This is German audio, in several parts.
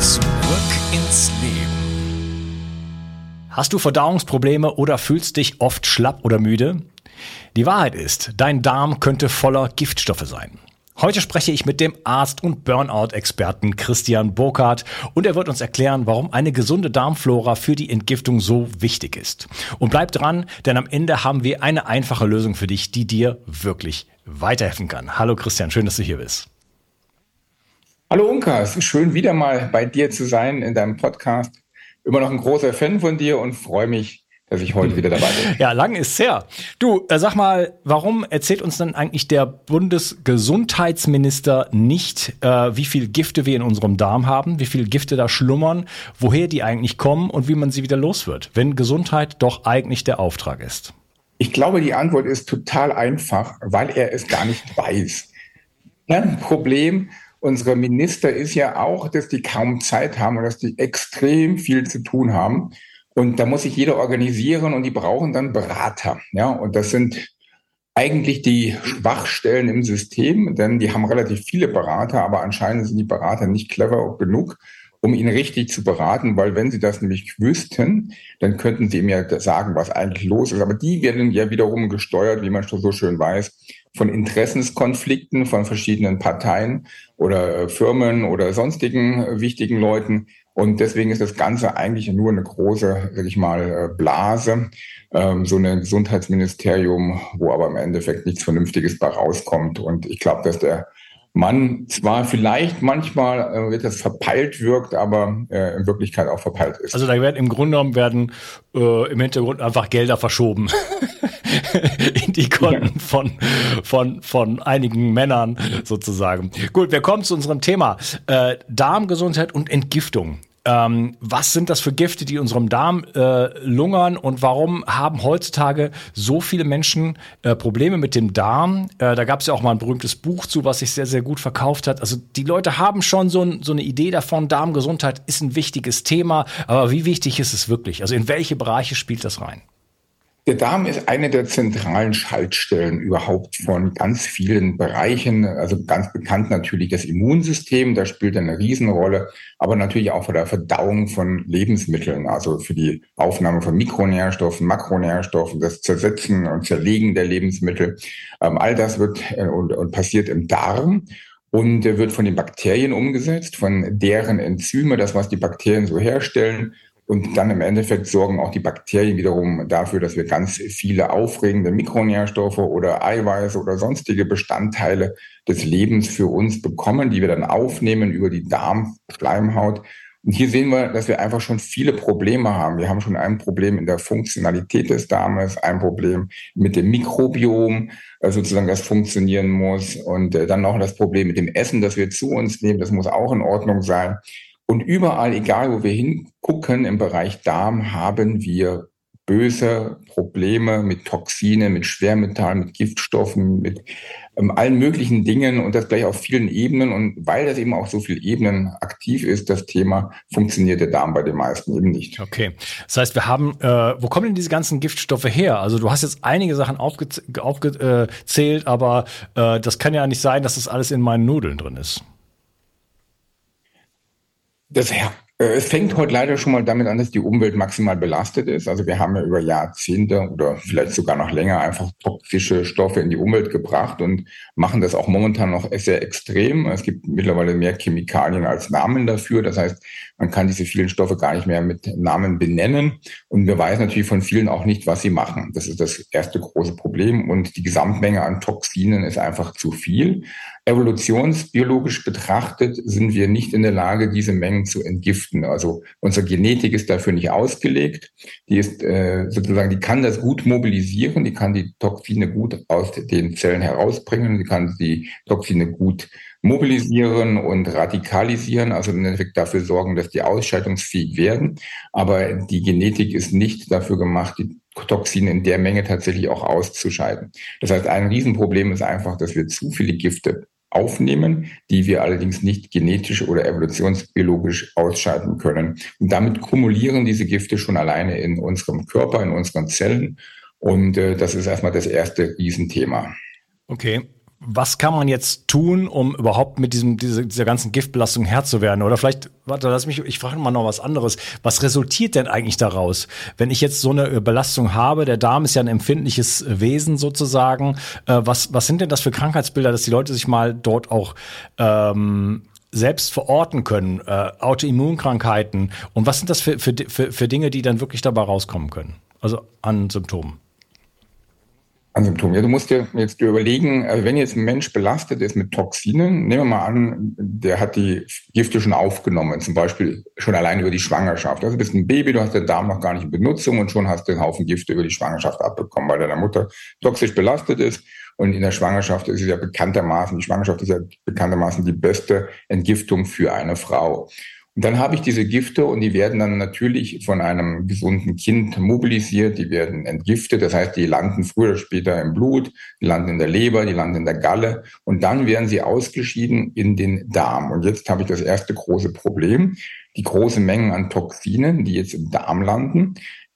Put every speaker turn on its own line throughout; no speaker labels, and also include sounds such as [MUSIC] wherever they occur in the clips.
Zurück ins Leben.
Hast du Verdauungsprobleme oder fühlst dich oft schlapp oder müde? Die Wahrheit ist, dein Darm könnte voller Giftstoffe sein. Heute spreche ich mit dem Arzt und Burnout-Experten Christian Burkhardt und er wird uns erklären, warum eine gesunde Darmflora für die Entgiftung so wichtig ist. Und bleib dran, denn am Ende haben wir eine einfache Lösung für dich, die dir wirklich weiterhelfen kann. Hallo Christian, schön, dass du hier bist.
Hallo Unka, es ist schön, wieder mal bei dir zu sein in deinem Podcast. Immer noch ein großer Fan von dir und freue mich, dass ich heute wieder dabei bin. [LAUGHS]
Ja, lang ist her. Du, äh, sag mal, warum erzählt uns dann eigentlich der Bundesgesundheitsminister nicht, äh, wie viel Gifte wir in unserem Darm haben, wie viel Gifte da schlummern, woher die eigentlich kommen und wie man sie wieder los wird, wenn Gesundheit doch eigentlich der Auftrag ist?
Ich glaube, die Antwort ist total einfach, weil er es gar nicht weiß. Ein Problem, unserer Minister ist ja auch, dass die kaum Zeit haben und dass die extrem viel zu tun haben. Und da muss sich jeder organisieren und die brauchen dann Berater. Ja, und das sind eigentlich die Schwachstellen im System, denn die haben relativ viele Berater, aber anscheinend sind die Berater nicht clever genug, um ihn richtig zu beraten, weil wenn sie das nämlich wüssten, dann könnten sie ihm ja sagen, was eigentlich los ist. Aber die werden ja wiederum gesteuert, wie man schon so schön weiß, von Interessenskonflikten von verschiedenen Parteien oder äh, Firmen oder sonstigen äh, wichtigen Leuten. Und deswegen ist das Ganze eigentlich nur eine große, sag ich mal, äh, Blase, ähm, so ein Gesundheitsministerium, wo aber im Endeffekt nichts Vernünftiges bei rauskommt. Und ich glaube, dass der man zwar vielleicht manchmal äh, wird das verpeilt wirkt, aber äh, in Wirklichkeit auch verpeilt ist.
Also da werden im Grunde genommen werden äh, im Hintergrund einfach Gelder verschoben [LAUGHS] [LAUGHS] in die Konten von von von einigen Männern sozusagen. Gut, wir kommen zu unserem Thema äh, Darmgesundheit und Entgiftung. Ähm, was sind das für Gifte, die unserem Darm äh, lungern und warum haben heutzutage so viele Menschen äh, Probleme mit dem Darm? Äh, da gab es ja auch mal ein berühmtes Buch zu, was sich sehr, sehr gut verkauft hat. Also die Leute haben schon so, ein, so eine Idee davon, Darmgesundheit ist ein wichtiges Thema, aber wie wichtig ist es wirklich? Also in welche Bereiche spielt das rein?
Der Darm ist eine der zentralen Schaltstellen überhaupt von ganz vielen Bereichen. Also ganz bekannt natürlich das Immunsystem, da spielt eine Riesenrolle, aber natürlich auch für der Verdauung von Lebensmitteln, also für die Aufnahme von Mikronährstoffen, Makronährstoffen, das Zersetzen und Zerlegen der Lebensmittel. Ähm, all das wird äh, und, und passiert im Darm und wird von den Bakterien umgesetzt, von deren Enzyme, das was die Bakterien so herstellen und dann im Endeffekt sorgen auch die Bakterien wiederum dafür, dass wir ganz viele aufregende Mikronährstoffe oder Eiweiße oder sonstige Bestandteile des Lebens für uns bekommen, die wir dann aufnehmen über die Darmschleimhaut. Und hier sehen wir, dass wir einfach schon viele Probleme haben. Wir haben schon ein Problem in der Funktionalität des Darmes, ein Problem mit dem Mikrobiom, äh, sozusagen das funktionieren muss. Und äh, dann noch das Problem mit dem Essen, das wir zu uns nehmen. Das muss auch in Ordnung sein. Und überall, egal wo wir hingucken im Bereich Darm, haben wir böse Probleme mit Toxine, mit Schwermetallen, mit Giftstoffen, mit ähm, allen möglichen Dingen und das gleich auf vielen Ebenen. Und weil das eben auch so viele Ebenen aktiv ist, das Thema, funktioniert der Darm bei den meisten eben nicht.
Okay. Das heißt, wir haben, äh, wo kommen denn diese ganzen Giftstoffe her? Also du hast jetzt einige Sachen aufgezählt, aufge aber äh, das kann ja nicht sein, dass das alles in meinen Nudeln drin ist.
Das, äh, es fängt heute leider schon mal damit an, dass die Umwelt maximal belastet ist. Also wir haben ja über Jahrzehnte oder vielleicht sogar noch länger einfach toxische Stoffe in die Umwelt gebracht und machen das auch momentan noch sehr extrem. Es gibt mittlerweile mehr Chemikalien als Namen dafür. Das heißt, man kann diese vielen Stoffe gar nicht mehr mit Namen benennen. Und wir weiß natürlich von vielen auch nicht, was sie machen. Das ist das erste große Problem. Und die Gesamtmenge an Toxinen ist einfach zu viel. Evolutionsbiologisch betrachtet sind wir nicht in der Lage, diese Mengen zu entgiften. Also unsere Genetik ist dafür nicht ausgelegt. Die ist äh, sozusagen, die kann das gut mobilisieren, die kann die Toxine gut aus den Zellen herausbringen, die kann die Toxine gut mobilisieren und radikalisieren, also im Endeffekt dafür sorgen, dass die ausscheidungsfähig werden. Aber die Genetik ist nicht dafür gemacht, die Toxine in der Menge tatsächlich auch auszuscheiden. Das heißt, ein Riesenproblem ist einfach, dass wir zu viele Gifte aufnehmen, die wir allerdings nicht genetisch oder evolutionsbiologisch ausscheiden können. Und damit kumulieren diese Gifte schon alleine in unserem Körper, in unseren Zellen. Und äh, das ist erstmal das erste Riesenthema.
Okay was kann man jetzt tun, um überhaupt mit diesem, dieser, dieser ganzen Giftbelastung Herr zu werden? Oder vielleicht, warte, lass mich, ich frage mal noch was anderes. Was resultiert denn eigentlich daraus? Wenn ich jetzt so eine äh, Belastung habe, der Darm ist ja ein empfindliches Wesen sozusagen. Äh, was, was sind denn das für Krankheitsbilder, dass die Leute sich mal dort auch ähm, selbst verorten können, äh, Autoimmunkrankheiten und was sind das für, für, für, für Dinge, die dann wirklich dabei rauskommen können? Also an Symptomen
an Symptomen. Ja, du musst dir jetzt überlegen, also wenn jetzt ein Mensch belastet ist mit Toxinen, nehmen wir mal an, der hat die Gifte schon aufgenommen, zum Beispiel schon allein über die Schwangerschaft. Also du bist ein Baby, du hast den Darm noch gar nicht in Benutzung und schon hast du einen Haufen Gifte über die Schwangerschaft abbekommen, weil deine Mutter toxisch belastet ist. Und in der Schwangerschaft ist es ja bekanntermaßen, die Schwangerschaft ist ja bekanntermaßen die beste Entgiftung für eine Frau. Dann habe ich diese Gifte und die werden dann natürlich von einem gesunden Kind mobilisiert, die werden entgiftet, das heißt, die landen früher oder später im Blut, die landen in der Leber, die landen in der Galle und dann werden sie ausgeschieden in den Darm. Und jetzt habe ich das erste große Problem. Die große Mengen an Toxinen, die jetzt im Darm landen,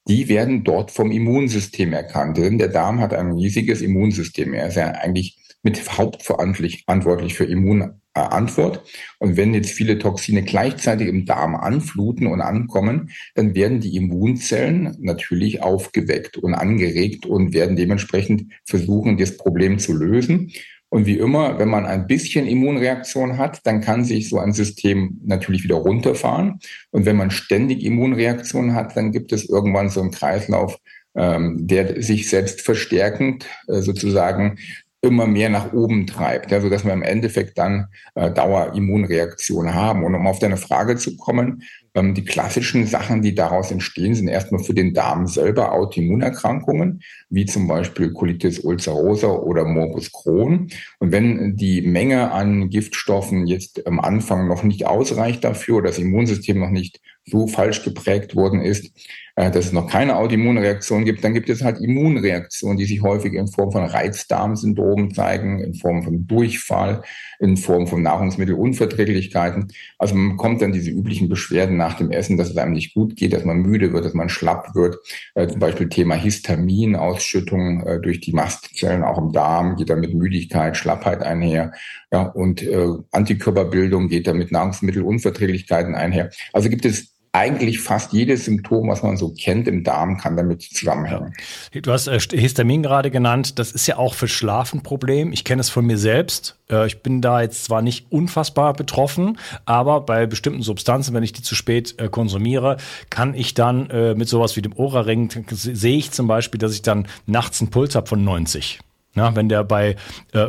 die werden dort vom Immunsystem erkannt. Denn der Darm hat ein riesiges Immunsystem. Er ist ja eigentlich mit hauptverantwortlich für Immun Antwort. Und wenn jetzt viele Toxine gleichzeitig im Darm anfluten und ankommen, dann werden die Immunzellen natürlich aufgeweckt und angeregt und werden dementsprechend versuchen, das Problem zu lösen. Und wie immer, wenn man ein bisschen Immunreaktion hat, dann kann sich so ein System natürlich wieder runterfahren. Und wenn man ständig Immunreaktion hat, dann gibt es irgendwann so einen Kreislauf, ähm, der sich selbst verstärkend äh, sozusagen immer mehr nach oben treibt, ja, so dass wir im Endeffekt dann äh, Dauerimmunreaktionen haben. Und um auf deine Frage zu kommen, ähm, die klassischen Sachen, die daraus entstehen, sind erstmal für den Darm selber Autoimmunerkrankungen, wie zum Beispiel Colitis ulcerosa oder Morbus Crohn. Und wenn die Menge an Giftstoffen jetzt am Anfang noch nicht ausreicht dafür oder das Immunsystem noch nicht so falsch geprägt worden ist, äh, dass es noch keine Autoimmunreaktion gibt. Dann gibt es halt Immunreaktionen, die sich häufig in Form von Reizdarmsyndrom zeigen, in Form von Durchfall, in Form von Nahrungsmittelunverträglichkeiten. Also man kommt dann diese üblichen Beschwerden nach dem Essen, dass es einem nicht gut geht, dass man müde wird, dass man schlapp wird. Äh, zum Beispiel Thema Histaminausschüttung äh, durch die Mastzellen auch im Darm geht dann mit Müdigkeit, Schlappheit einher. Ja, und äh, Antikörperbildung geht dann mit Nahrungsmittelunverträglichkeiten einher. Also gibt es eigentlich fast jedes Symptom, was man so kennt im Darm, kann damit zusammenhängen.
Ja. Du hast äh, Histamin gerade genannt. Das ist ja auch für Schlafen ein Problem. Ich kenne es von mir selbst. Äh, ich bin da jetzt zwar nicht unfassbar betroffen, aber bei bestimmten Substanzen, wenn ich die zu spät äh, konsumiere, kann ich dann mit sowas wie dem Ora-Ring, sehe ich zum Beispiel, dass ich dann nachts einen Puls habe von 90. Na, wenn der bei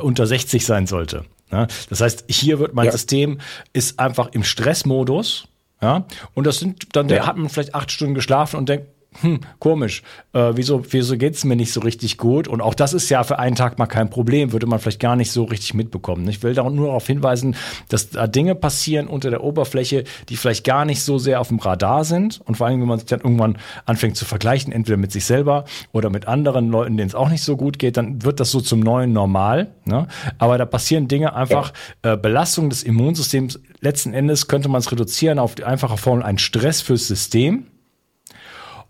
unter 60 sein sollte. Ja, das heißt, hier wird mein ja. System ist einfach im Stressmodus ja, und das sind dann, ja. hat man vielleicht acht Stunden geschlafen und denkt, hm, komisch, äh, wieso, wieso geht's mir nicht so richtig gut? Und auch das ist ja für einen Tag mal kein Problem, würde man vielleicht gar nicht so richtig mitbekommen. Ich will da nur darauf hinweisen, dass da Dinge passieren unter der Oberfläche, die vielleicht gar nicht so sehr auf dem Radar sind. Und vor allem, wenn man sich dann irgendwann anfängt zu vergleichen, entweder mit sich selber oder mit anderen Leuten, denen es auch nicht so gut geht, dann wird das so zum neuen Normal. Ne? Aber da passieren Dinge einfach, äh, Belastung des Immunsystems. Letzten Endes könnte man es reduzieren auf die einfache Formel, ein Stress fürs System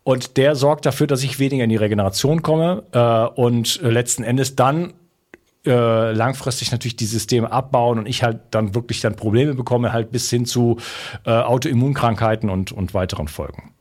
und der sorgt dafür, dass ich weniger in die Regeneration komme äh, und letzten Endes dann äh, langfristig natürlich die Systeme abbauen und ich halt dann wirklich dann Probleme bekomme, halt bis hin zu äh, Autoimmunkrankheiten und, und weiteren Folgen.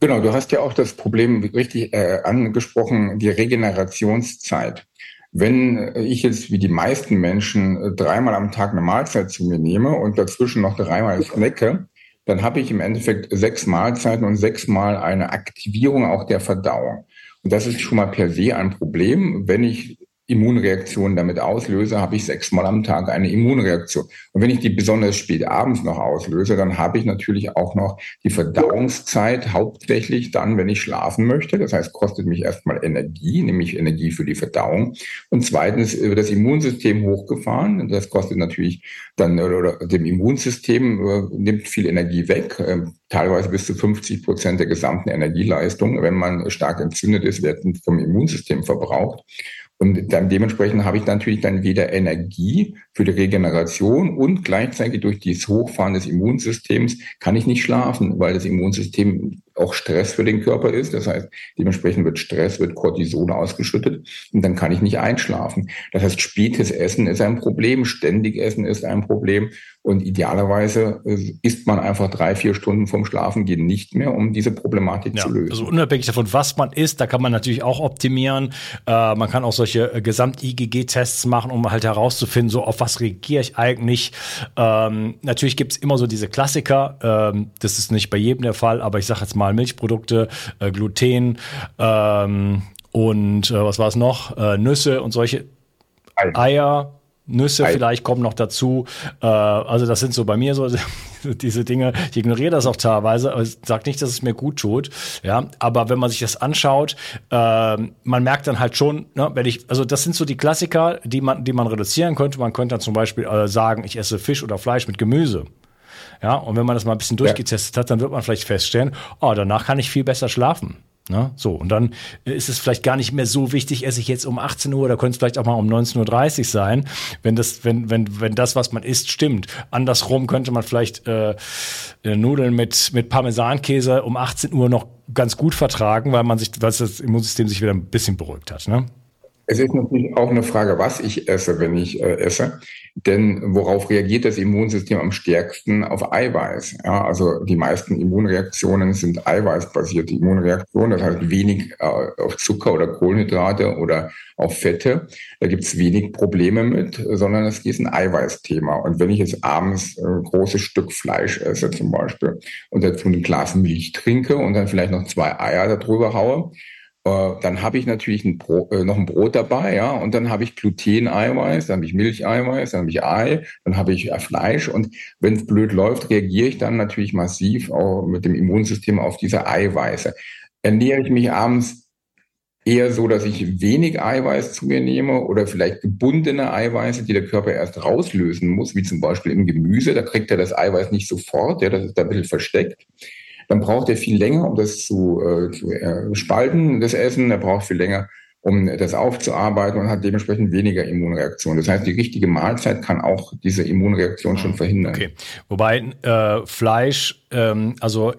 Genau, du hast ja auch das Problem richtig äh, angesprochen, die Regenerationszeit. Wenn ich jetzt wie die meisten Menschen äh, dreimal am Tag eine Mahlzeit zu mir nehme und dazwischen noch dreimal snacke, dann habe ich im Endeffekt sechs Mahlzeiten und sechsmal eine Aktivierung auch der Verdauung. Und das ist schon mal per se ein Problem. Wenn ich Immunreaktionen damit auslöse, habe ich sechsmal am Tag eine Immunreaktion. Und wenn ich die besonders spät abends noch auslöse, dann habe ich natürlich auch noch die Verdauungszeit hauptsächlich dann, wenn ich schlafen möchte. Das heißt, kostet mich erstmal Energie, nämlich Energie für die Verdauung. Und zweitens wird das Immunsystem hochgefahren. Das kostet natürlich dann oder, dem Immunsystem äh, nimmt viel Energie weg, äh, teilweise bis zu 50 Prozent der gesamten Energieleistung. Wenn man stark entzündet ist, wird vom Immunsystem verbraucht. Und dann dementsprechend habe ich natürlich dann weder Energie für die Regeneration und gleichzeitig durch dieses Hochfahren des Immunsystems kann ich nicht schlafen, weil das Immunsystem auch Stress für den Körper ist. Das heißt, dementsprechend wird Stress, wird Cortison ausgeschüttet und dann kann ich nicht einschlafen. Das heißt, spätes Essen ist ein Problem, ständig Essen ist ein Problem und idealerweise äh, isst man einfach drei, vier Stunden vom Schlafen gehen nicht mehr, um diese Problematik ja, zu lösen.
Also unabhängig davon, was man isst, da kann man natürlich auch optimieren. Äh, man kann auch solche äh, Gesamt-IgG-Tests machen, um halt herauszufinden, so auf was reagiere ich eigentlich. Ähm, natürlich gibt's immer so diese Klassiker. Ähm, das ist nicht bei jedem der Fall, aber ich sage jetzt mal Milchprodukte, äh, Gluten ähm, und äh, was war es noch? Nüsse und solche Eier Nüsse vielleicht kommen noch dazu. Äh, also das sind so bei mir so [LAUGHS] diese Dinge. Ich ignoriere das auch teilweise, ich sage nicht, dass es mir gut tut. Ja, aber wenn man sich das anschaut, äh, man merkt dann halt schon, ne, wenn ich, also das sind so die Klassiker, die man, die man reduzieren könnte. Man könnte dann zum Beispiel äh, sagen, ich esse Fisch oder Fleisch mit Gemüse. Ja, und wenn man das mal ein bisschen durchgetestet hat, dann wird man vielleicht feststellen, oh, danach kann ich viel besser schlafen. Ne? So, und dann ist es vielleicht gar nicht mehr so wichtig, esse ich jetzt um 18 Uhr oder könnte es vielleicht auch mal um 19.30 Uhr sein, wenn das, wenn, wenn, wenn das, was man isst, stimmt. Andersrum könnte man vielleicht äh, äh Nudeln mit, mit Parmesankäse um 18 Uhr noch ganz gut vertragen, weil man sich, weil das Immunsystem sich wieder ein bisschen beruhigt hat. Ne?
Es ist natürlich auch eine Frage, was ich esse, wenn ich äh, esse. Denn worauf reagiert das Immunsystem am stärksten? Auf Eiweiß. Ja, also die meisten Immunreaktionen sind eiweißbasierte Immunreaktionen, das heißt wenig äh, auf Zucker oder Kohlenhydrate oder auf Fette. Da gibt es wenig Probleme mit, sondern es ist ein Eiweißthema. Und wenn ich jetzt abends ein großes Stück Fleisch esse zum Beispiel und dazu ein Glas Milch trinke und dann vielleicht noch zwei Eier darüber haue, dann habe ich natürlich ein Brot, äh, noch ein Brot dabei, ja, und dann habe ich Gluten-Eiweiß, dann habe ich Milcheiweiß, dann habe ich Ei, dann habe ich äh, Fleisch. Und wenn es blöd läuft, reagiere ich dann natürlich massiv auch mit dem Immunsystem auf diese Eiweiße. Ernähre ich mich abends eher so, dass ich wenig Eiweiß zu mir nehme oder vielleicht gebundene Eiweiße, die der Körper erst rauslösen muss, wie zum Beispiel im Gemüse, da kriegt er das Eiweiß nicht sofort, ja, das ist da ein bisschen versteckt dann braucht er viel länger, um das zu, äh, zu äh, spalten, das Essen. Er braucht viel länger, um das aufzuarbeiten und hat dementsprechend weniger Immunreaktion. Das heißt, die richtige Mahlzeit kann auch diese Immunreaktion schon verhindern. Okay.
Wobei äh, Fleisch, ähm, also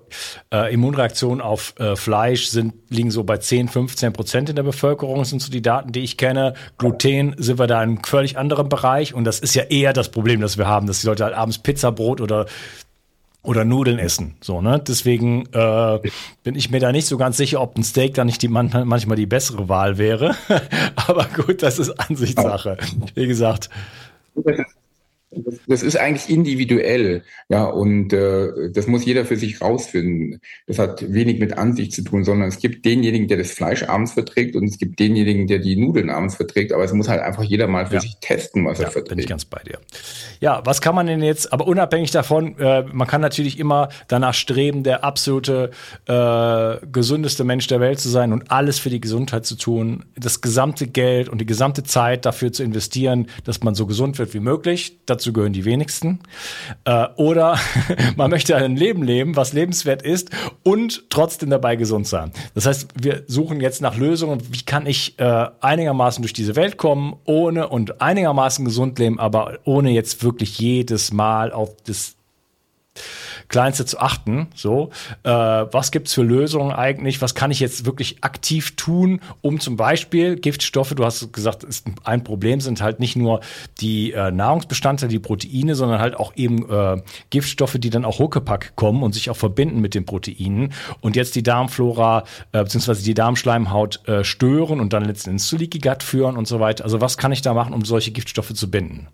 äh, Immunreaktionen auf äh, Fleisch sind, liegen so bei 10, 15 Prozent in der Bevölkerung, das sind so die Daten, die ich kenne. Gluten sind wir da in einem völlig anderen Bereich und das ist ja eher das Problem, das wir haben, dass die Leute halt abends Pizza, Brot oder oder Nudeln essen. So, ne? Deswegen äh, bin ich mir da nicht so ganz sicher, ob ein Steak da nicht die, manchmal die bessere Wahl wäre. [LAUGHS] Aber gut, das ist Ansichtssache. Wie gesagt.
Das, ist eigentlich individuell, ja, und äh, das muss jeder für sich rausfinden. Das hat wenig mit Ansicht zu tun, sondern es gibt denjenigen, der das Fleisch abends verträgt, und es gibt denjenigen, der die Nudeln abends verträgt. Aber es muss halt einfach jeder mal für ja. sich testen, was ja, er verträgt.
Bin ich ganz bei dir. Ja, was kann man denn jetzt? Aber unabhängig davon, äh, man kann natürlich immer danach streben, der absolute äh, gesündeste Mensch der Welt zu sein und alles für die Gesundheit zu tun, das gesamte Geld und die gesamte Zeit dafür zu investieren, dass man so gesund wird wie möglich. Dazu dazu gehören die wenigsten. Äh, oder [LAUGHS] man möchte ein Leben leben, was lebenswert ist und trotzdem dabei gesund sein. Das heißt, wir suchen jetzt nach Lösungen, wie kann ich äh, einigermaßen durch diese Welt kommen, ohne und einigermaßen gesund leben, aber ohne jetzt wirklich jedes Mal auf das Kleinste zu achten. So, äh, was gibt's für Lösungen eigentlich? Was kann ich jetzt wirklich aktiv tun, um zum Beispiel Giftstoffe, du hast gesagt, ist ein Problem sind halt nicht nur die äh, Nahrungsbestandteile, die Proteine, sondern halt auch eben äh, Giftstoffe, die dann auch Huckepack kommen und sich auch verbinden mit den Proteinen und jetzt die Darmflora äh, bzw. die Darmschleimhaut äh, stören und dann letztendlich zu Leaky Gut führen und so weiter. Also was kann ich da machen, um solche Giftstoffe zu binden?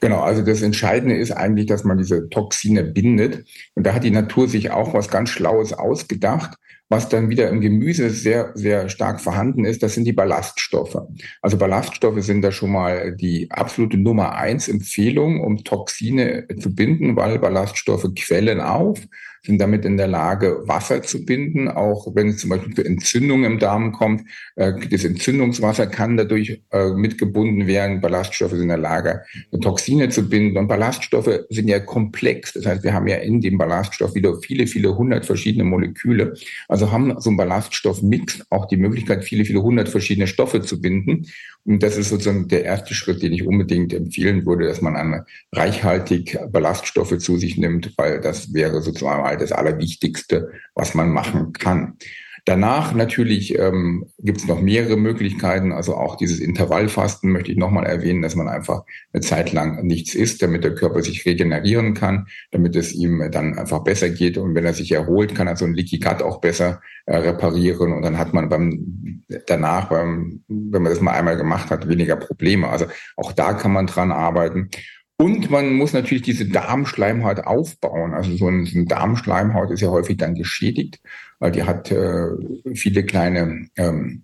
Genau, also das Entscheidende ist eigentlich, dass man diese Toxine bindet. Und da hat die Natur sich auch was ganz Schlaues ausgedacht. Was dann wieder im Gemüse sehr, sehr stark vorhanden ist, das sind die Ballaststoffe. Also Ballaststoffe sind da schon mal die absolute Nummer eins Empfehlung, um Toxine zu binden, weil Ballaststoffe quellen auf sind damit in der Lage, Wasser zu binden, auch wenn es zum Beispiel zu Entzündungen im Darm kommt. Äh, das Entzündungswasser kann dadurch äh, mitgebunden werden. Ballaststoffe sind in der Lage, Toxine zu binden. Und Ballaststoffe sind ja komplex. Das heißt, wir haben ja in dem Ballaststoff wieder viele, viele hundert verschiedene Moleküle. Also haben so ein Ballaststoffmix auch die Möglichkeit, viele, viele hundert verschiedene Stoffe zu binden. Und das ist sozusagen der erste Schritt, den ich unbedingt empfehlen würde, dass man eine reichhaltig Ballaststoffe zu sich nimmt, weil das wäre sozusagen mal das Allerwichtigste, was man machen kann. Danach natürlich ähm, gibt es noch mehrere Möglichkeiten. Also auch dieses Intervallfasten möchte ich nochmal erwähnen, dass man einfach eine Zeit lang nichts isst, damit der Körper sich regenerieren kann, damit es ihm dann einfach besser geht. Und wenn er sich erholt, kann er so ein Leaky Gut auch besser äh, reparieren. Und dann hat man beim danach, beim, wenn man das mal einmal gemacht hat, weniger Probleme. Also auch da kann man dran arbeiten. Und man muss natürlich diese Darmschleimhaut aufbauen. Also so ein, so ein Darmschleimhaut ist ja häufig dann geschädigt, weil die hat äh, viele kleine ähm,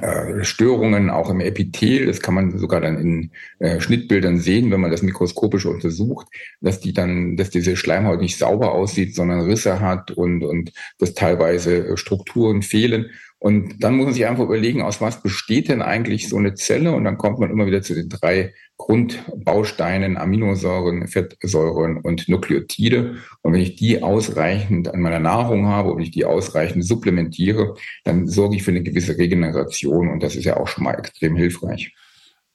äh, Störungen auch im Epithel. Das kann man sogar dann in äh, Schnittbildern sehen, wenn man das mikroskopisch untersucht, dass die dann, dass diese Schleimhaut nicht sauber aussieht, sondern Risse hat und, und dass teilweise Strukturen fehlen. Und dann muss man sich einfach überlegen, aus was besteht denn eigentlich so eine Zelle? Und dann kommt man immer wieder zu den drei Grundbausteinen, Aminosäuren, Fettsäuren und Nukleotide. Und wenn ich die ausreichend an meiner Nahrung habe und ich die ausreichend supplementiere, dann sorge ich für eine gewisse Regeneration und das ist ja auch schon mal extrem hilfreich.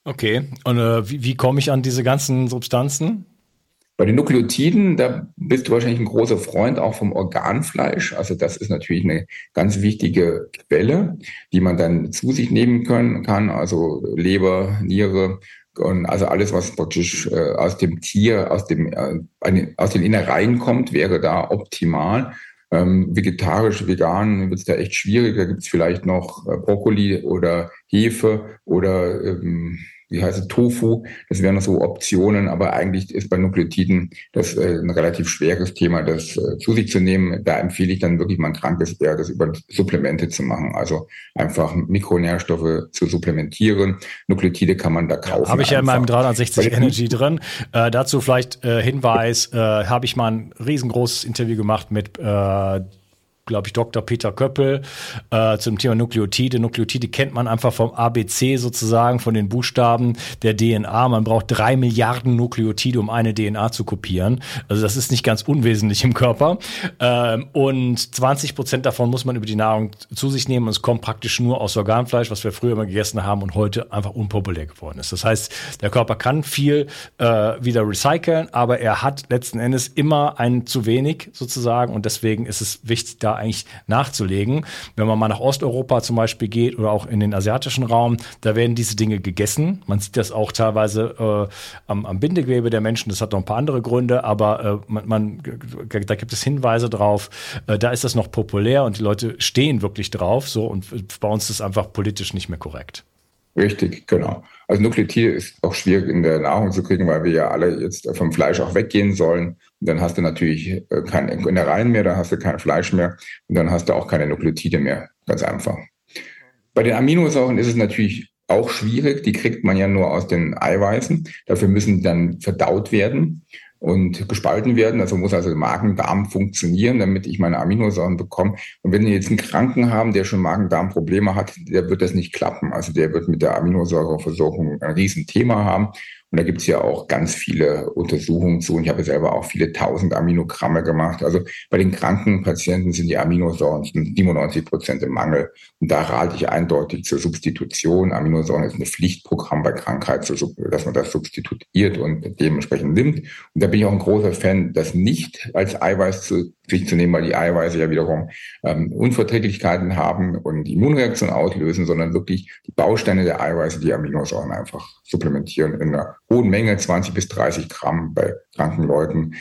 Okay, und äh, wie, wie komme ich an diese ganzen Substanzen?
Bei den Nukleotiden, da bist du wahrscheinlich ein großer Freund auch vom Organfleisch. Also das ist natürlich eine ganz wichtige Quelle, die man dann zu sich nehmen können kann. Also Leber, Niere, und also alles, was praktisch äh, aus dem Tier, aus, dem, äh, aus den Innereien kommt, wäre da optimal. Ähm, vegetarisch, vegan wird es da echt schwierig. Da gibt es vielleicht noch äh, Brokkoli oder Hefe oder ähm, wie heißt es, Tofu, das wären so Optionen, aber eigentlich ist bei Nukleotiden das äh, ein relativ schweres Thema, das äh, zu sich zu nehmen. Da empfehle ich dann wirklich mal ein krankes Bär, das über Supplemente zu machen, also einfach Mikronährstoffe zu supplementieren. Nukleotide kann man da kaufen.
Ja, habe ich ja in meinem 360 Energy drin. Äh, dazu vielleicht äh, Hinweis, äh, habe ich mal ein riesengroßes Interview gemacht mit äh, glaube ich, Dr. Peter Köppel äh, zum Thema Nukleotide. Nukleotide kennt man einfach vom ABC sozusagen, von den Buchstaben der DNA. Man braucht drei Milliarden Nukleotide, um eine DNA zu kopieren. Also das ist nicht ganz unwesentlich im Körper. Ähm, und 20 Prozent davon muss man über die Nahrung zu sich nehmen. Und es kommt praktisch nur aus Organfleisch, was wir früher immer gegessen haben und heute einfach unpopulär geworden ist. Das heißt, der Körper kann viel äh, wieder recyceln, aber er hat letzten Endes immer ein zu wenig sozusagen und deswegen ist es wichtig, da eigentlich nachzulegen. Wenn man mal nach Osteuropa zum Beispiel geht oder auch in den asiatischen Raum, da werden diese Dinge gegessen. Man sieht das auch teilweise äh, am, am Bindegewebe der Menschen. Das hat noch ein paar andere Gründe, aber äh, man, man, da gibt es Hinweise drauf. Äh, da ist das noch populär und die Leute stehen wirklich drauf. So und bei uns ist es einfach politisch nicht mehr korrekt.
Richtig, genau. Also Nukleotide ist auch schwierig in der Nahrung zu kriegen, weil wir ja alle jetzt vom Fleisch auch weggehen sollen. Dann hast du natürlich äh, kein Innereien mehr, dann hast du kein Fleisch mehr und dann hast du auch keine Nukleotide mehr. Ganz einfach. Bei den Aminosäuren ist es natürlich auch schwierig. Die kriegt man ja nur aus den Eiweißen. Dafür müssen die dann verdaut werden und gespalten werden. Also muss also Magen-Darm funktionieren, damit ich meine Aminosäuren bekomme. Und wenn wir jetzt einen Kranken haben, der schon Magen-Darm-Probleme hat, der wird das nicht klappen. Also der wird mit der Aminosäureversorgung ein Riesenthema haben. Und da gibt es ja auch ganz viele Untersuchungen zu. Und ich habe selber auch viele tausend Aminogramme gemacht. Also bei den kranken Patienten sind die Aminosäuren 97 Prozent im Mangel. Und da rate ich eindeutig zur Substitution. Aminosäuren ist ein Pflichtprogramm bei Krankheit, dass man das substituiert und dementsprechend nimmt. Und da bin ich auch ein großer Fan, das nicht als Eiweiß zu sich zu nehmen, weil die Eiweiße ja wiederum ähm, Unverträglichkeiten haben und Immunreaktion auslösen, sondern wirklich die Bausteine der Eiweiße, die Aminosäuren einfach supplementieren in einer hohen Menge, 20 bis 30 Gramm bei kranken Leuten.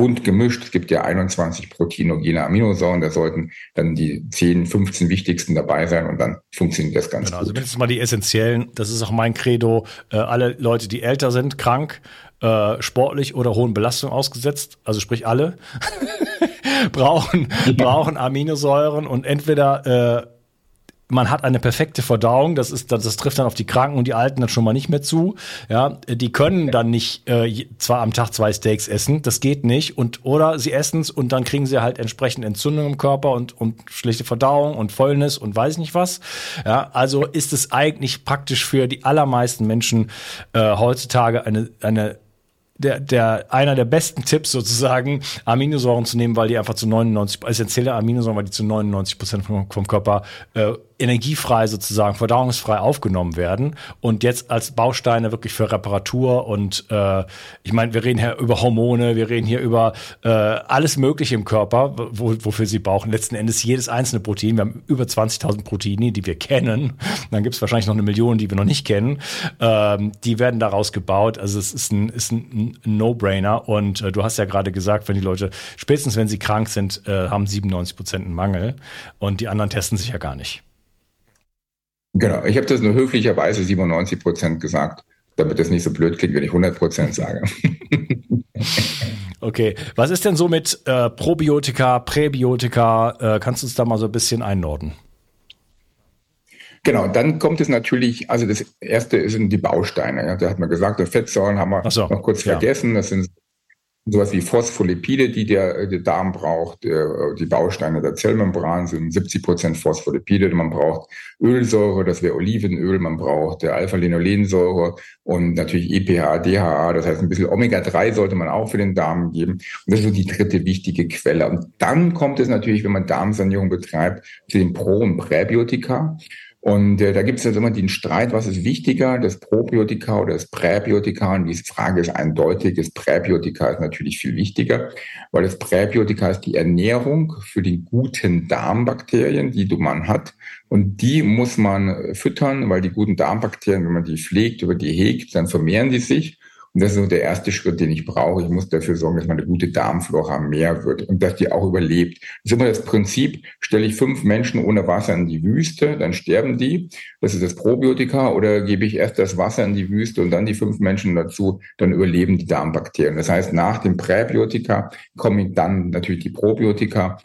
Bunt gemischt. Es gibt ja 21 proteinogene Aminosäuren. Da sollten dann die 10, 15 wichtigsten dabei sein und dann funktioniert das ganz genau, also
gut. Also mindestens mal die essentiellen. Das ist auch mein Credo. Äh, alle Leute, die älter sind, krank, äh, sportlich oder hohen Belastungen ausgesetzt, also sprich alle, [LAUGHS] brauchen, brauchen Aminosäuren und entweder äh, man hat eine perfekte Verdauung, das ist, das, das trifft dann auf die Kranken und die Alten dann schon mal nicht mehr zu. Ja, die können dann nicht äh, zwar am Tag zwei Steaks essen, das geht nicht. Und oder sie essen es und dann kriegen sie halt entsprechend Entzündung im Körper und, und schlechte Verdauung und Fäulnis und weiß nicht was. Ja, also ist es eigentlich praktisch für die allermeisten Menschen äh, heutzutage eine, eine der, der, einer der besten Tipps sozusagen, Aminosäuren zu nehmen, weil die einfach zu 99, essentielle Aminosäuren, weil die zu 99 Prozent vom, vom Körper äh, energiefrei sozusagen, verdauungsfrei aufgenommen werden und jetzt als Bausteine wirklich für Reparatur und äh, ich meine, wir reden hier über Hormone, wir reden hier über äh, alles Mögliche im Körper, wo, wofür sie brauchen. Letzten Endes jedes einzelne Protein. Wir haben über 20.000 Proteine, die wir kennen. Dann gibt es wahrscheinlich noch eine Million, die wir noch nicht kennen. Ähm, die werden daraus gebaut. Also es ist ein, ist ein No-Brainer. Und äh, du hast ja gerade gesagt, wenn die Leute, spätestens wenn sie krank sind, äh, haben 97 Prozent einen Mangel und die anderen testen sich ja gar nicht.
Genau, ich habe das nur höflicherweise 97 Prozent gesagt, damit das nicht so blöd klingt, wenn ich 100 Prozent sage. [LAUGHS]
okay, was ist denn so mit äh, Probiotika, Präbiotika? Äh, kannst du uns da mal so ein bisschen einordnen?
Genau, dann kommt es natürlich, also das erste sind die Bausteine. Ja, da hat man gesagt, Fettsäuren haben wir so, noch kurz ja. vergessen. Das sind sowas wie Phospholipide, die der, der Darm braucht. Die Bausteine der Zellmembran sind 70 Prozent Phospholipide. Man braucht Ölsäure, das wäre Olivenöl. Man braucht Alpha-Linolensäure und natürlich EPA, DHA. Das heißt, ein bisschen Omega-3 sollte man auch für den Darm geben. Und das ist so die dritte wichtige Quelle. Und dann kommt es natürlich, wenn man Darmsanierung betreibt, zu den Pro- und Präbiotika. Und äh, da gibt es jetzt immer den Streit, was ist wichtiger, das Probiotika oder das Präbiotika? Und diese Frage ist eindeutig. Das Präbiotika ist natürlich viel wichtiger, weil das Präbiotika ist die Ernährung für die guten Darmbakterien, die man hat. Und die muss man füttern, weil die guten Darmbakterien, wenn man die pflegt, über die hegt, dann vermehren die sich. Und das ist so der erste Schritt, den ich brauche. Ich muss dafür sorgen, dass meine gute Darmflora mehr wird und dass die auch überlebt. Das ist immer das Prinzip, stelle ich fünf Menschen ohne Wasser in die Wüste, dann sterben die. Das ist das Probiotika. Oder gebe ich erst das Wasser in die Wüste und dann die fünf Menschen dazu, dann überleben die Darmbakterien. Das heißt, nach dem Präbiotika kommen dann natürlich die Probiotika.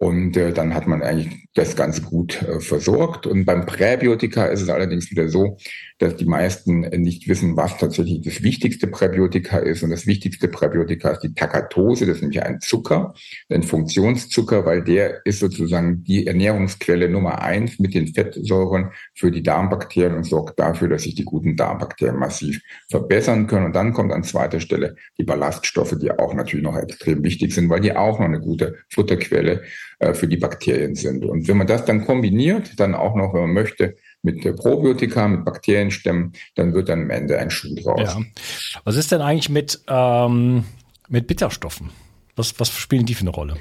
Und äh, dann hat man eigentlich das Ganze gut äh, versorgt. Und beim Präbiotika ist es allerdings wieder so, dass die meisten nicht wissen, was tatsächlich das wichtigste Präbiotika ist. Und das wichtigste Präbiotika ist die Takatose, das ist nämlich ein Zucker, ein Funktionszucker, weil der ist sozusagen die Ernährungsquelle Nummer eins mit den Fettsäuren für die Darmbakterien und sorgt dafür, dass sich die guten Darmbakterien massiv verbessern können. Und dann kommt an zweiter Stelle die Ballaststoffe, die auch natürlich noch extrem wichtig sind, weil die auch noch eine gute Futterquelle äh, für die Bakterien sind. Und wenn man das dann kombiniert, dann auch noch, wenn man möchte, mit Probiotika, mit Bakterienstämmen, dann wird dann am Ende ein Schuh draus. Ja.
Was ist denn eigentlich mit, ähm, mit Bitterstoffen? Was, was spielen die für eine Rolle?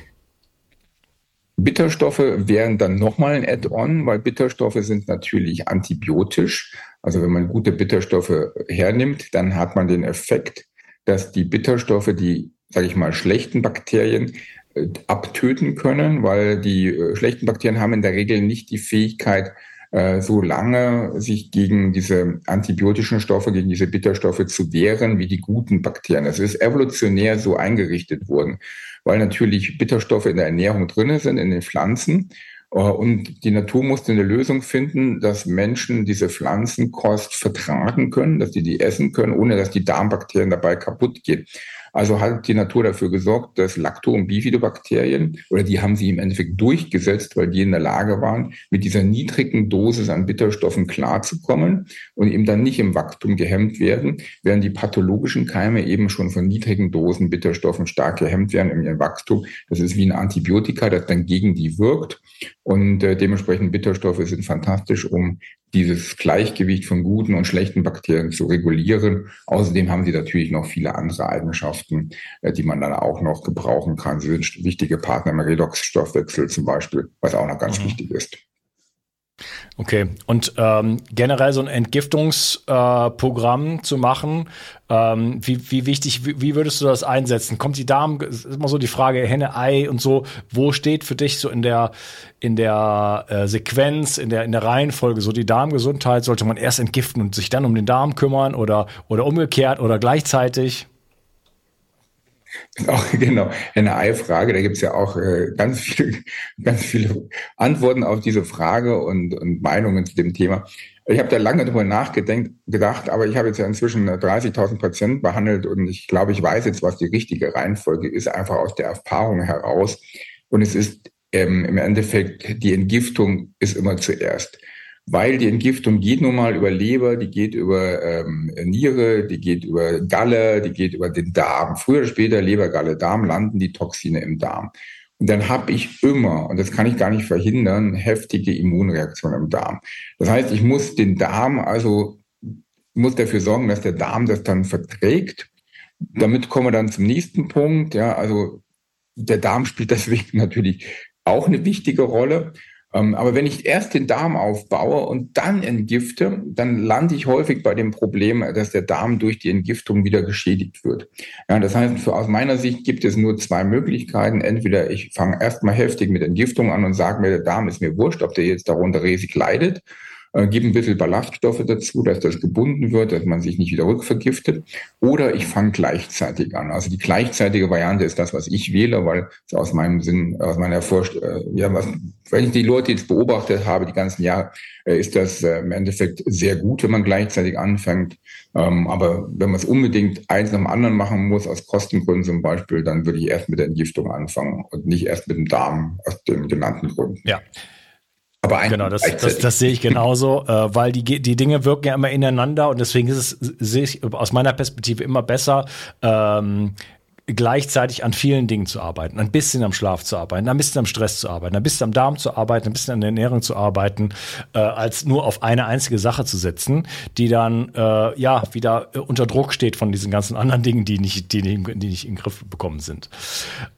Bitterstoffe wären dann nochmal ein Add-on, weil Bitterstoffe sind natürlich antibiotisch. Also wenn man gute Bitterstoffe hernimmt, dann hat man den Effekt, dass die Bitterstoffe die, sage ich mal, schlechten Bakterien äh, abtöten können, weil die äh, schlechten Bakterien haben in der Regel nicht die Fähigkeit, äh, so lange sich gegen diese antibiotischen Stoffe, gegen diese Bitterstoffe zu wehren wie die guten Bakterien. Das ist evolutionär so eingerichtet worden, weil natürlich Bitterstoffe in der Ernährung drinne sind, in den Pflanzen. Äh, und die Natur musste eine Lösung finden, dass Menschen diese Pflanzenkost vertragen können, dass die die essen können, ohne dass die Darmbakterien dabei kaputt gehen. Also hat die Natur dafür gesorgt, dass Lacto- und Bifidobakterien, oder die haben sie im Endeffekt durchgesetzt, weil die in der Lage waren, mit dieser niedrigen Dosis an Bitterstoffen klarzukommen und eben dann nicht im Wachstum gehemmt werden, während die pathologischen Keime eben schon von niedrigen Dosen Bitterstoffen stark gehemmt werden in ihrem Wachstum. Das ist wie ein Antibiotika, das dann gegen die wirkt. Und äh, dementsprechend Bitterstoffe sind fantastisch, um dieses Gleichgewicht von guten und schlechten Bakterien zu regulieren. Außerdem haben sie natürlich noch viele andere Eigenschaften, äh, die man dann auch noch gebrauchen kann. Sie sind wichtige Partner im Redoxstoffwechsel zum Beispiel, was auch noch ganz mhm. wichtig ist.
Okay, und ähm, generell so ein Entgiftungsprogramm äh, zu machen, ähm, wie, wie wichtig, wie, wie, würdest du das einsetzen? Kommt die Darm, ist immer so die Frage Henne, Ei und so, wo steht für dich so in der, in der äh, Sequenz, in der, in der Reihenfolge so die Darmgesundheit? Sollte man erst entgiften und sich dann um den Darm kümmern oder, oder umgekehrt oder gleichzeitig? [LAUGHS]
Auch, genau, eine Ei-Frage. Da gibt es ja auch äh, ganz, viele, [LAUGHS] ganz viele Antworten auf diese Frage und, und Meinungen zu dem Thema. Ich habe da lange drüber nachgedacht, aber ich habe jetzt ja inzwischen 30.000 Patienten behandelt und ich glaube, ich weiß jetzt, was die richtige Reihenfolge ist, einfach aus der Erfahrung heraus. Und es ist ähm, im Endeffekt, die Entgiftung ist immer zuerst weil die Entgiftung geht nun mal über Leber, die geht über ähm, Niere, die geht über Galle, die geht über den Darm. Früher oder später Leber, Galle, Darm landen die Toxine im Darm. Und dann habe ich immer, und das kann ich gar nicht verhindern, heftige Immunreaktionen im Darm. Das heißt, ich muss den Darm, also muss dafür sorgen, dass der Darm das dann verträgt. Damit kommen wir dann zum nächsten Punkt. Ja, also der Darm spielt deswegen [LAUGHS] natürlich auch eine wichtige Rolle. Ähm, aber wenn ich erst den Darm aufbaue und dann entgifte, dann lande ich häufig bei dem Problem, dass der Darm durch die Entgiftung wieder geschädigt wird. Ja, das heißt, für, aus meiner Sicht gibt es nur zwei Möglichkeiten. Entweder ich fange erstmal heftig mit Entgiftung an und sage mir, der Darm ist mir wurscht, ob der jetzt darunter riesig leidet äh, gebe ein bisschen Ballaststoffe dazu, dass das gebunden wird, dass man sich nicht wieder rückvergiftet. Oder ich fange gleichzeitig an. Also die gleichzeitige Variante ist das, was ich wähle, weil aus meinem Sinn, aus meiner Vorstellung, äh, ja, was, wenn ich die Leute jetzt beobachtet habe, die ganzen Jahre, äh, ist das äh, im Endeffekt sehr gut, wenn man gleichzeitig anfängt. Ähm, aber wenn man es unbedingt eins nach dem anderen machen muss, aus Kostengründen zum Beispiel, dann würde ich erst mit der Entgiftung anfangen und nicht erst mit dem Darm aus den genannten Gründen.
Ja. Aber genau, das, das, das sehe ich genauso, äh, weil die, die Dinge wirken ja immer ineinander und deswegen ist es, sehe ich aus meiner Perspektive immer besser, ähm, gleichzeitig an vielen Dingen zu arbeiten, ein bisschen am Schlaf zu arbeiten, ein bisschen am Stress zu arbeiten, ein bisschen am Darm zu arbeiten, ein bisschen an der Ernährung zu arbeiten, äh, als nur auf eine einzige Sache zu setzen, die dann äh, ja wieder unter Druck steht von diesen ganzen anderen Dingen, die nicht, die, die nicht in den Griff bekommen sind.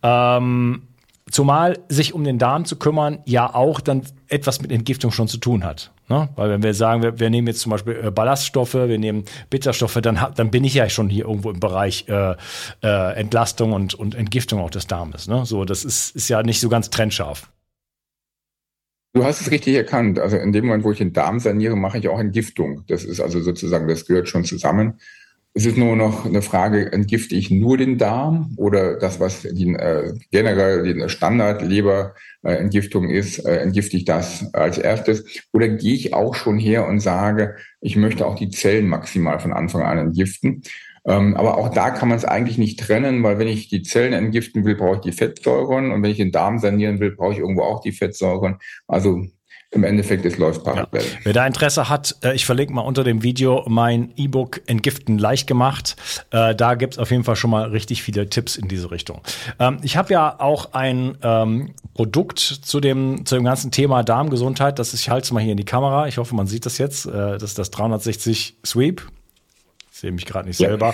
Ähm, Zumal sich um den Darm zu kümmern ja auch dann etwas mit Entgiftung schon zu tun hat. Ne? Weil wenn wir sagen, wir, wir nehmen jetzt zum Beispiel äh, Ballaststoffe, wir nehmen Bitterstoffe, dann, dann bin ich ja schon hier irgendwo im Bereich äh, äh, Entlastung und, und Entgiftung auch des Darmes. Ne? So, das ist, ist ja nicht so ganz trennscharf.
Du hast es richtig erkannt. Also in dem Moment, wo ich den Darm saniere, mache ich auch Entgiftung. Das ist also sozusagen, das gehört schon zusammen. Es ist nur noch eine Frage, entgifte ich nur den Darm oder das, was die, äh, generell die Standardleberentgiftung ist, äh, entgifte ich das als erstes? Oder gehe ich auch schon her und sage, ich möchte auch die Zellen maximal von Anfang an entgiften? Ähm, aber auch da kann man es eigentlich nicht trennen, weil wenn ich die Zellen entgiften will, brauche ich die Fettsäuren und wenn ich den Darm sanieren will, brauche ich irgendwo auch die Fettsäuren. Also im Endeffekt, es läuft parallel. Ja.
Wer da Interesse hat, äh, ich verlinke mal unter dem Video mein E-Book Entgiften leicht gemacht. Äh, da gibt es auf jeden Fall schon mal richtig viele Tipps in diese Richtung. Ähm, ich habe ja auch ein ähm, Produkt zu dem, zu dem ganzen Thema Darmgesundheit. Das ist, ich halte es mal hier in die Kamera. Ich hoffe, man sieht das jetzt. Äh, das ist das 360 Sweep sehe mich gerade nicht selber.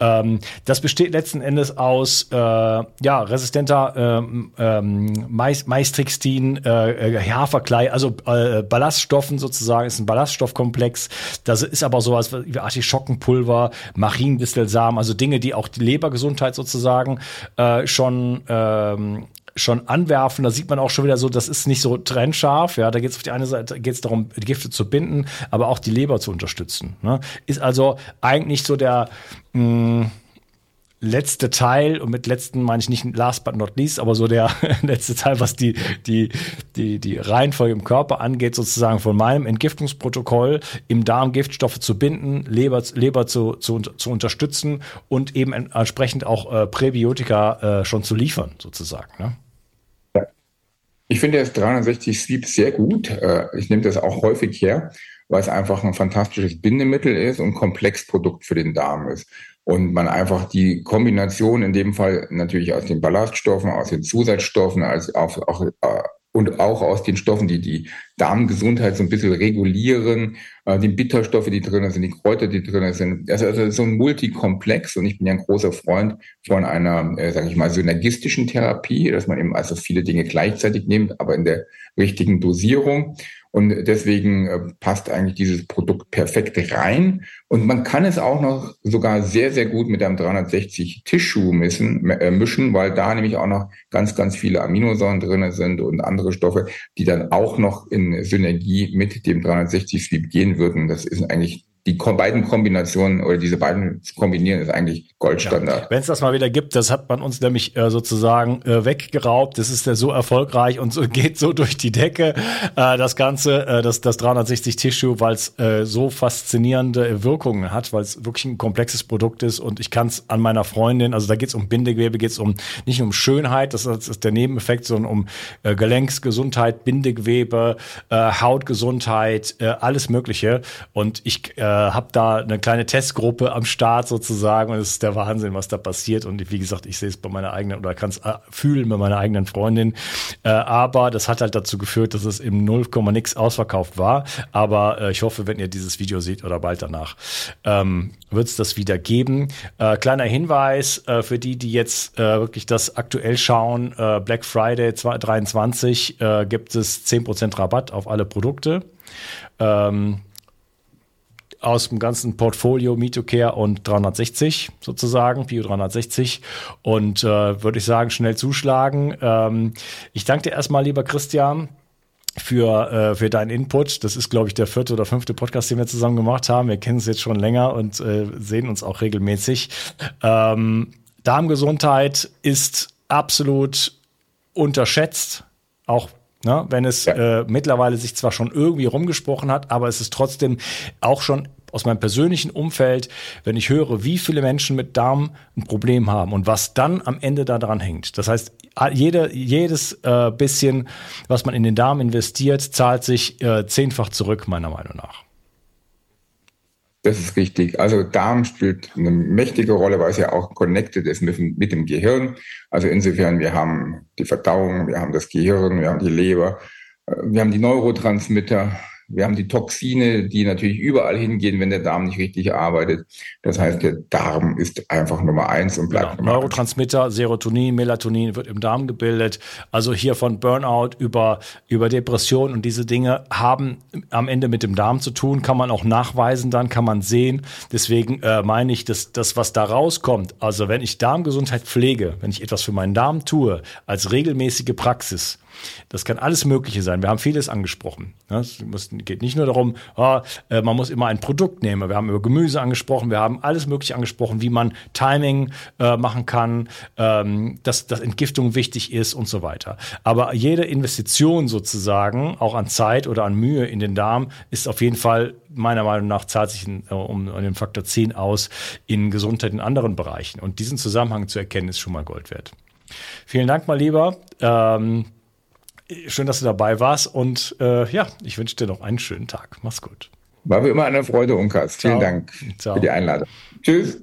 Ja. Ähm, das besteht letzten Endes aus äh, ja, resistenter ähm, ähm, Maistrixtin, äh, äh, Haferklei, also äh, Ballaststoffen sozusagen, ist ein Ballaststoffkomplex. Das ist aber sowas wie Artischockenpulver, Mariendistelsamen, also Dinge, die auch die Lebergesundheit sozusagen äh, schon ähm, schon anwerfen. Da sieht man auch schon wieder so, das ist nicht so trennscharf. Ja, da geht es auf die eine Seite geht es darum, die Gifte zu binden, aber auch die Leber zu unterstützen. Ne? Ist also eigentlich so der mh, mm, letzte Teil, und mit letzten meine ich nicht last but not least, aber so der [LAUGHS] letzte Teil, was die, die, die, die Reihenfolge im Körper angeht, sozusagen von meinem Entgiftungsprotokoll im Darm Giftstoffe zu binden, Leber, Leber zu, zu, zu unterstützen und eben entsprechend auch äh, Präbiotika äh, schon zu liefern, sozusagen. Ne?
Ich finde das 360 Sleep sehr gut. Äh, ich nehme das auch häufig her, weil es einfach ein fantastisches Bindemittel ist und Komplexprodukt für den Darm ist. Und man einfach die Kombination in dem Fall natürlich aus den Ballaststoffen, aus den Zusatzstoffen, als auch, auch äh, und auch aus den Stoffen, die die Darmgesundheit so ein bisschen regulieren, äh, die Bitterstoffe, die drin sind, die Kräuter, die drin sind. Also, also so ein Multikomplex und ich bin ja ein großer Freund von einer, äh, sage ich mal, synergistischen Therapie, dass man eben also viele Dinge gleichzeitig nimmt, aber in der richtigen Dosierung. Und deswegen äh, passt eigentlich dieses Produkt perfekt rein. Und man kann es auch noch sogar sehr, sehr gut mit einem 360 Tissue mischen, äh, mischen, weil da nämlich auch noch ganz, ganz viele Aminosäuren drin sind und andere Stoffe, die dann auch noch in Synergie mit dem 360 Sweep gehen würden. Das ist eigentlich die beiden Kombinationen oder diese beiden kombinieren ist eigentlich Goldstandard.
Ja. Wenn es das mal wieder gibt, das hat man uns nämlich äh, sozusagen äh, weggeraubt. Das ist ja so erfolgreich und so [LAUGHS] geht so durch die Decke. Äh, das Ganze, äh, das, das 360 Tissue, weil es äh, so faszinierende Wirkungen hat, weil es wirklich ein komplexes Produkt ist und ich kann es an meiner Freundin, also da geht es um Bindegewebe, geht es um nicht um Schönheit, das ist der Nebeneffekt, sondern um äh, Gelenksgesundheit, Bindegewebe, äh, Hautgesundheit, äh, alles Mögliche. Und ich äh, habe da eine kleine Testgruppe am Start sozusagen und es ist der Wahnsinn, was da passiert. Und wie gesagt, ich sehe es bei meiner eigenen oder kann es äh, fühlen bei meiner eigenen Freundin. Äh, aber das hat halt dazu geführt, dass es im 0, nix ausverkauft war. Aber äh, ich hoffe, wenn ihr dieses Video seht oder bald danach, ähm, wird es das wieder geben. Äh, kleiner Hinweis äh, für die, die jetzt äh, wirklich das aktuell schauen, äh, Black Friday 23 äh, gibt es 10% Rabatt auf alle Produkte. Ähm, aus dem ganzen Portfolio MitoCare und 360 sozusagen, Bio 360. Und äh, würde ich sagen, schnell zuschlagen. Ähm, ich danke dir erstmal, lieber Christian, für, äh, für deinen Input. Das ist, glaube ich, der vierte oder fünfte Podcast, den wir zusammen gemacht haben. Wir kennen es jetzt schon länger und äh, sehen uns auch regelmäßig. Ähm, Darmgesundheit ist absolut unterschätzt, auch Ne, wenn es ja. äh, mittlerweile sich zwar schon irgendwie rumgesprochen hat, aber es ist trotzdem auch schon aus meinem persönlichen Umfeld, wenn ich höre, wie viele Menschen mit Darm ein Problem haben und was dann am Ende da dran hängt. Das heißt, jede, jedes äh, bisschen, was man in den Darm investiert, zahlt sich äh, zehnfach zurück, meiner Meinung nach.
Das ist richtig. Also Darm spielt eine mächtige Rolle, weil es ja auch connected ist mit, mit dem Gehirn. Also insofern, wir haben die Verdauung, wir haben das Gehirn, wir haben die Leber, äh, wir haben die Neurotransmitter, wir haben die Toxine, die natürlich überall hingehen, wenn der Darm nicht richtig arbeitet. Das heißt, der Darm ist einfach Nummer eins und bleibt
genau. Nummer Neurotransmitter, eins. Serotonin, Melatonin wird im Darm gebildet. Also hier von Burnout über, über Depression und diese Dinge haben am Ende mit dem Darm zu tun, kann man auch nachweisen, dann kann man sehen. Deswegen äh, meine ich, dass das, was da rauskommt, also wenn ich Darmgesundheit pflege, wenn ich etwas für meinen Darm tue, als regelmäßige Praxis,
Das kann alles Mögliche sein. Wir haben vieles angesprochen. Es geht nicht nur darum, oh, man muss immer ein Produkt nehmen. Wir haben über Gemüse angesprochen, wir haben alles Mögliche angesprochen, wie man Timing äh, machen kann, ähm, dass, Entgiftung wichtig ist und so weiter. Aber jede Investition sozusagen, auch an Zeit oder an Mühe in den Darm, ist auf jeden Fall meiner Meinung nach zahlt sich in, um, den Faktor 10 aus in Gesundheit in anderen Bereichen. Und diesen Zusammenhang zu erkennen, ist schon mal Gold wert. Vielen Dank mal lieber. Ähm, schön, dass du dabei warst. Und äh, ja, ich wünsche dir noch einen schönen Tag. Mach's gut.
War wie immer eine Freude, Unkas. Vielen Dank Ciao. für die Einladung. Tschüss.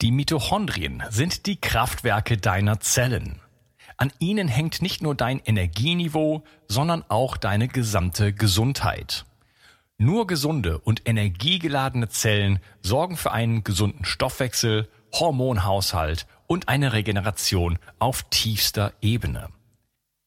Die Mitochondrien sind die Kraftwerke deiner Zellen. An ihnen hängt nicht nur dein Energieniveau, sondern auch deine gesamte Gesundheit. Nur gesunde und energiegeladene Zellen sorgen für einen gesunden Stoffwechsel, Hormonhaushalt und eine Regeneration auf tiefster Ebene.